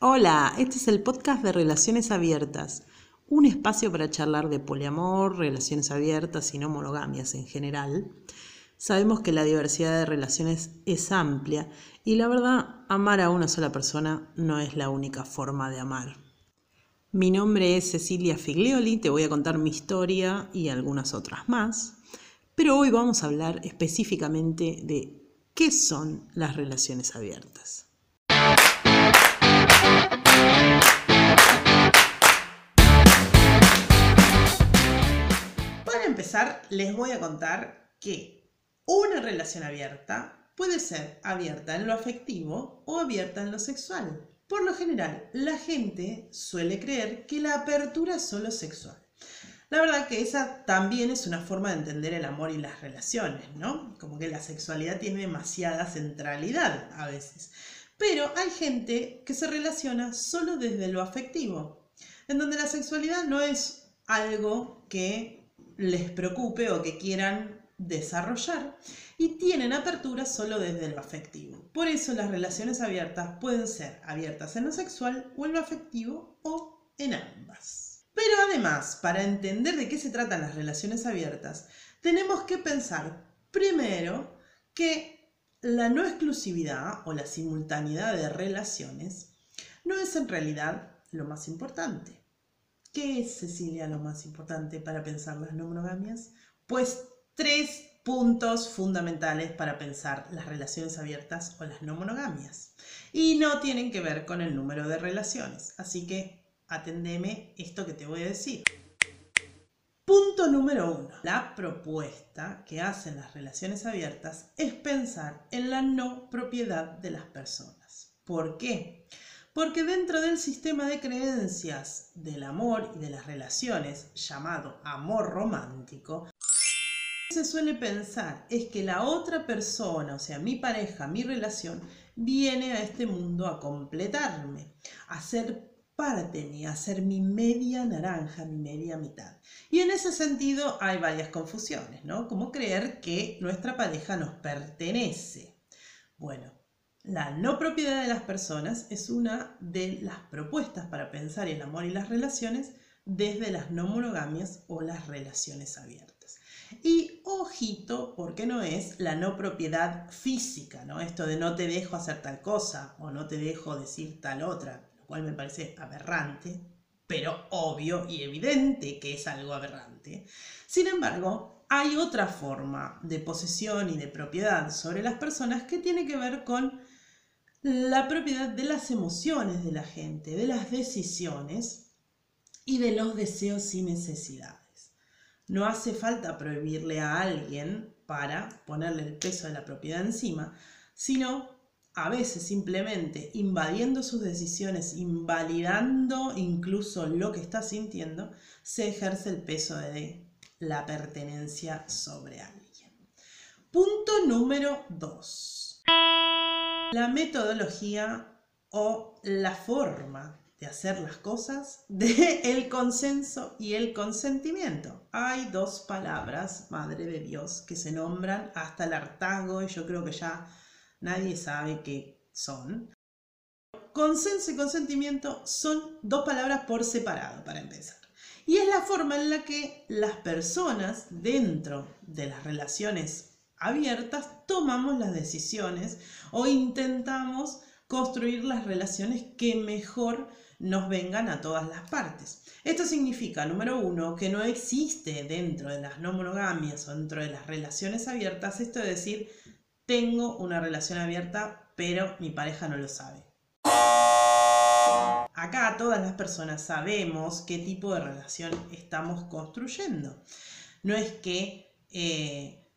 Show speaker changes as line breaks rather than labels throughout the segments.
Hola, este es el podcast de Relaciones Abiertas, un espacio para charlar de poliamor, relaciones abiertas y no monogamias en general. Sabemos que la diversidad de relaciones es amplia y la verdad, amar a una sola persona no es la única forma de amar. Mi nombre es Cecilia Figlioli, te voy a contar mi historia y algunas otras más, pero hoy vamos a hablar específicamente de qué son las relaciones abiertas. Para empezar, les voy a contar que una relación abierta puede ser abierta en lo afectivo o abierta en lo sexual. Por lo general, la gente suele creer que la apertura es solo sexual. La verdad que esa también es una forma de entender el amor y las relaciones, ¿no? Como que la sexualidad tiene demasiada centralidad a veces. Pero hay gente que se relaciona solo desde lo afectivo, en donde la sexualidad no es algo que les preocupe o que quieran desarrollar y tienen apertura solo desde lo afectivo. Por eso las relaciones abiertas pueden ser abiertas en lo sexual o en lo afectivo o en ambas. Pero además, para entender de qué se tratan las relaciones abiertas, tenemos que pensar primero que la no exclusividad o la simultaneidad de relaciones no es en realidad lo más importante. ¿Qué es, Cecilia, lo más importante para pensar las no monogamias? Pues tres puntos fundamentales para pensar las relaciones abiertas o las no monogamias. Y no tienen que ver con el número de relaciones. Así que atendeme esto que te voy a decir. Punto número uno. La propuesta que hacen las relaciones abiertas es pensar en la no propiedad de las personas. ¿Por qué? Porque dentro del sistema de creencias del amor y de las relaciones llamado amor romántico, se suele pensar es que la otra persona, o sea, mi pareja, mi relación, viene a este mundo a completarme, a ser parte hacer mi media naranja, mi media mitad. Y en ese sentido hay varias confusiones, ¿no? Como creer que nuestra pareja nos pertenece. Bueno, la no propiedad de las personas es una de las propuestas para pensar el amor y las relaciones desde las no monogamias o las relaciones abiertas. Y ojito, porque no es la no propiedad física, ¿no? Esto de no te dejo hacer tal cosa o no te dejo decir tal otra cual me parece aberrante, pero obvio y evidente que es algo aberrante. Sin embargo, hay otra forma de posesión y de propiedad sobre las personas que tiene que ver con la propiedad de las emociones de la gente, de las decisiones y de los deseos y necesidades. No hace falta prohibirle a alguien para ponerle el peso de la propiedad encima, sino a veces simplemente invadiendo sus decisiones, invalidando incluso lo que está sintiendo, se ejerce el peso de la pertenencia sobre alguien. Punto número 2. La metodología o la forma de hacer las cosas de el consenso y el consentimiento. Hay dos palabras, madre de Dios, que se nombran hasta el hartazgo y yo creo que ya nadie sabe qué son. Consenso y consentimiento son dos palabras por separado, para empezar. Y es la forma en la que las personas dentro de las relaciones abiertas tomamos las decisiones o intentamos construir las relaciones que mejor nos vengan a todas las partes. Esto significa, número uno, que no existe dentro de las no monogamias o dentro de las relaciones abiertas esto de decir tengo una relación abierta, pero mi pareja no lo sabe. Acá todas las personas sabemos qué tipo de relación estamos construyendo. No es que eh,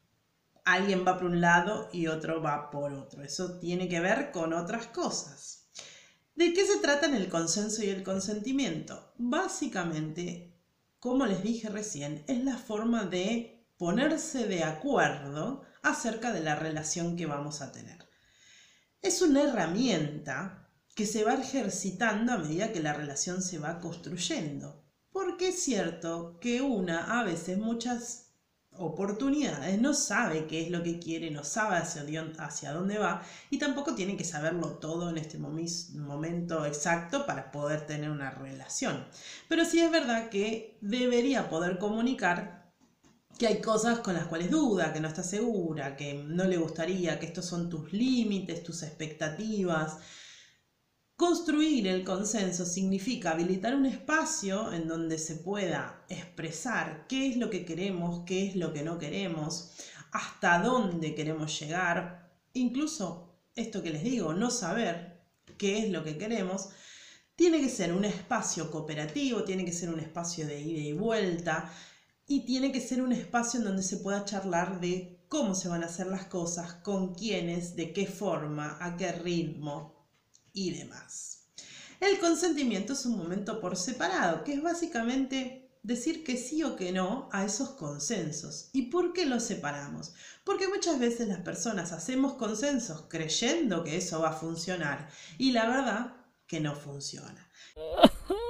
alguien va por un lado y otro va por otro. Eso tiene que ver con otras cosas. ¿De qué se trata en el consenso y el consentimiento? Básicamente, como les dije recién, es la forma de ponerse de acuerdo acerca de la relación que vamos a tener. Es una herramienta que se va ejercitando a medida que la relación se va construyendo. Porque es cierto que una, a veces muchas oportunidades, no sabe qué es lo que quiere, no sabe hacia, dónde va y tampoco tiene que saberlo todo en este momento exacto para poder tener una relación. Pero sí es verdad que debería poder comunicar que hay cosas con las cuales duda, que no está segura, que no le gustaría, que estos son tus límites, tus expectativas, Construir el consenso significa habilitar un espacio en donde se pueda expresar qué es lo que queremos, qué es lo que no queremos, hasta dónde queremos llegar, incluso esto que les digo, no saber qué es lo que queremos, tiene que ser un espacio cooperativo, tiene que ser un espacio de ida y vuelta y tiene que ser un espacio en donde se pueda charlar de cómo se van a hacer las cosas, con quiénes, de qué forma, a qué ritmo, y demás. El consentimiento es un momento por separado, que es básicamente decir que sí o que no a esos consensos. ¿Y por qué los separamos? Porque muchas veces las personas hacemos consensos creyendo que eso va a funcionar y la verdad que no funciona.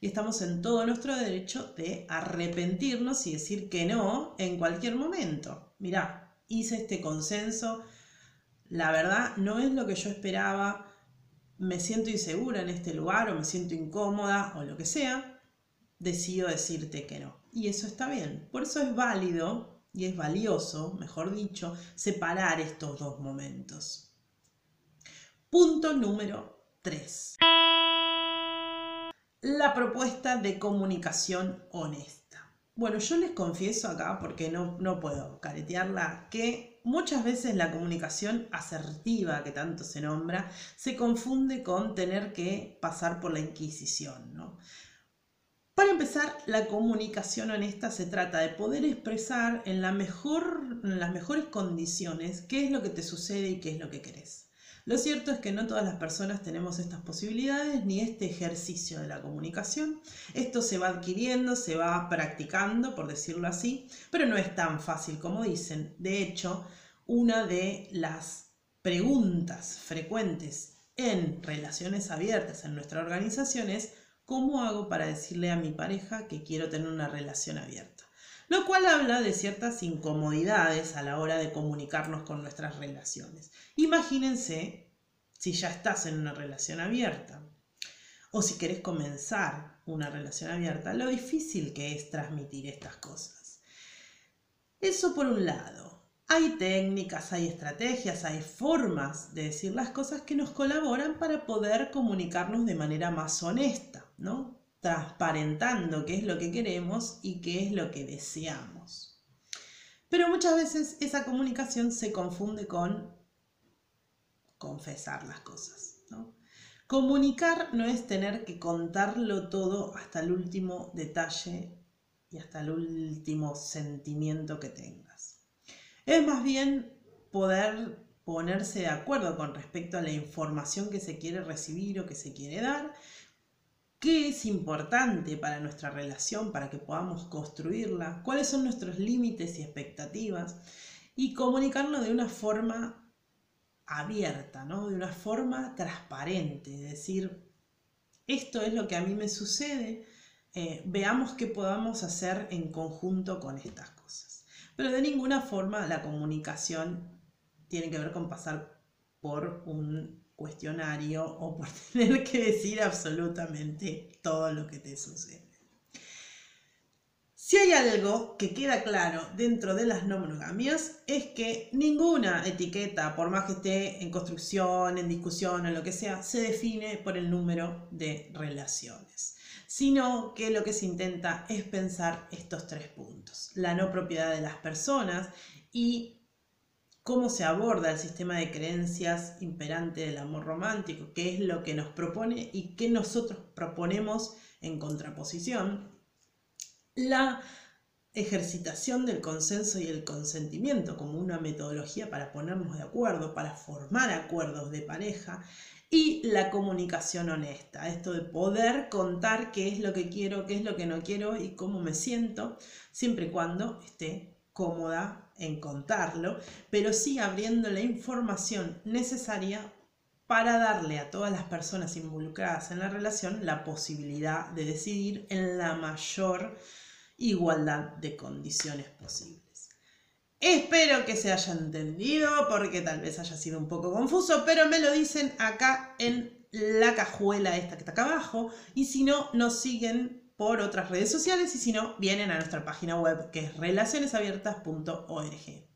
Y estamos en todo nuestro derecho de arrepentirnos y decir que no en cualquier momento. Mirá, hice este consenso, la verdad no es lo que yo esperaba, me siento insegura en este lugar o me siento incómoda o lo que sea, decido decirte que no. Y eso está bien. Por eso es válido y es valioso, mejor dicho, separar estos dos momentos. Punto número 3. La propuesta de comunicación honesta. Bueno, yo les confieso acá, porque no, no puedo caretearla, que Muchas veces la comunicación asertiva, que tanto se nombra, se confunde con tener que pasar por la Inquisición. ¿no? Para empezar, la comunicación honesta se trata de poder expresar en, la mejor, en las mejores condiciones qué es lo que te sucede y qué es lo que querés. Lo cierto es que no todas las personas tenemos estas posibilidades ni este ejercicio de la comunicación. Esto se va adquiriendo, se va practicando, por decirlo así, pero no es tan fácil como dicen. De hecho, una de las preguntas frecuentes en relaciones abiertas en nuestra organización es ¿cómo hago para decirle a mi pareja que quiero tener una relación abierta? Lo cual habla de ciertas incomodidades a la hora de comunicarnos con nuestras relaciones. Imagínense si ya estás en una relación abierta o si querés comenzar una relación abierta, lo difícil que es transmitir estas cosas. Eso por un lado. Hay técnicas, hay estrategias, hay formas de decir las cosas que nos colaboran para poder comunicarnos de manera más honesta, ¿no? Transparentando qué es lo que queremos y qué es lo que deseamos. Pero muchas veces esa comunicación se confunde con confesar las cosas. Comunicar no es tener que contarlo todo hasta el último detalle y hasta el último sentimiento que tenga. Es más bien poder ponerse de acuerdo con respecto a la información que se quiere recibir o que se quiere dar, qué es importante para nuestra relación, para que podamos construirla, cuáles son nuestros límites y expectativas, y comunicarlo de una forma abierta, ¿no? de una forma transparente, es decir, esto es lo que a mí me sucede, eh, veamos qué podamos hacer en conjunto con estas cosas. Pero de ninguna forma la comunicación tiene que ver con pasar por un cuestionario o por tener que decir absolutamente todo lo que te sucede. Si hay algo que queda claro dentro de las no monogamias es que ninguna etiqueta, por más que esté en construcción, en discusión o lo que sea, se define por el número de relaciones sino que lo que se intenta es pensar estos tres puntos. La no propiedad de las personas y cómo se aborda el sistema de creencias imperante del amor romántico, qué es lo que nos propone y qué nosotros proponemos en contraposición. La ejercitación del consenso y el consentimiento como una metodología para ponernos de acuerdo, para formar acuerdos de pareja y la comunicación honesta, esto de poder contar qué es lo que quiero, qué es lo que no quiero y cómo me siento, siempre y cuando esté cómoda en contarlo, pero sí abriendo la información necesaria para darle a todas las personas involucradas en la relación la posibilidad de decidir en la mayor igualdad de condiciones posibles. Espero que se haya entendido porque tal vez haya sido un poco confuso, pero me lo dicen acá en la cajuela esta que está acá abajo y si no, nos siguen por otras redes sociales y si no, vienen a nuestra página web que es relacionesabiertas.org.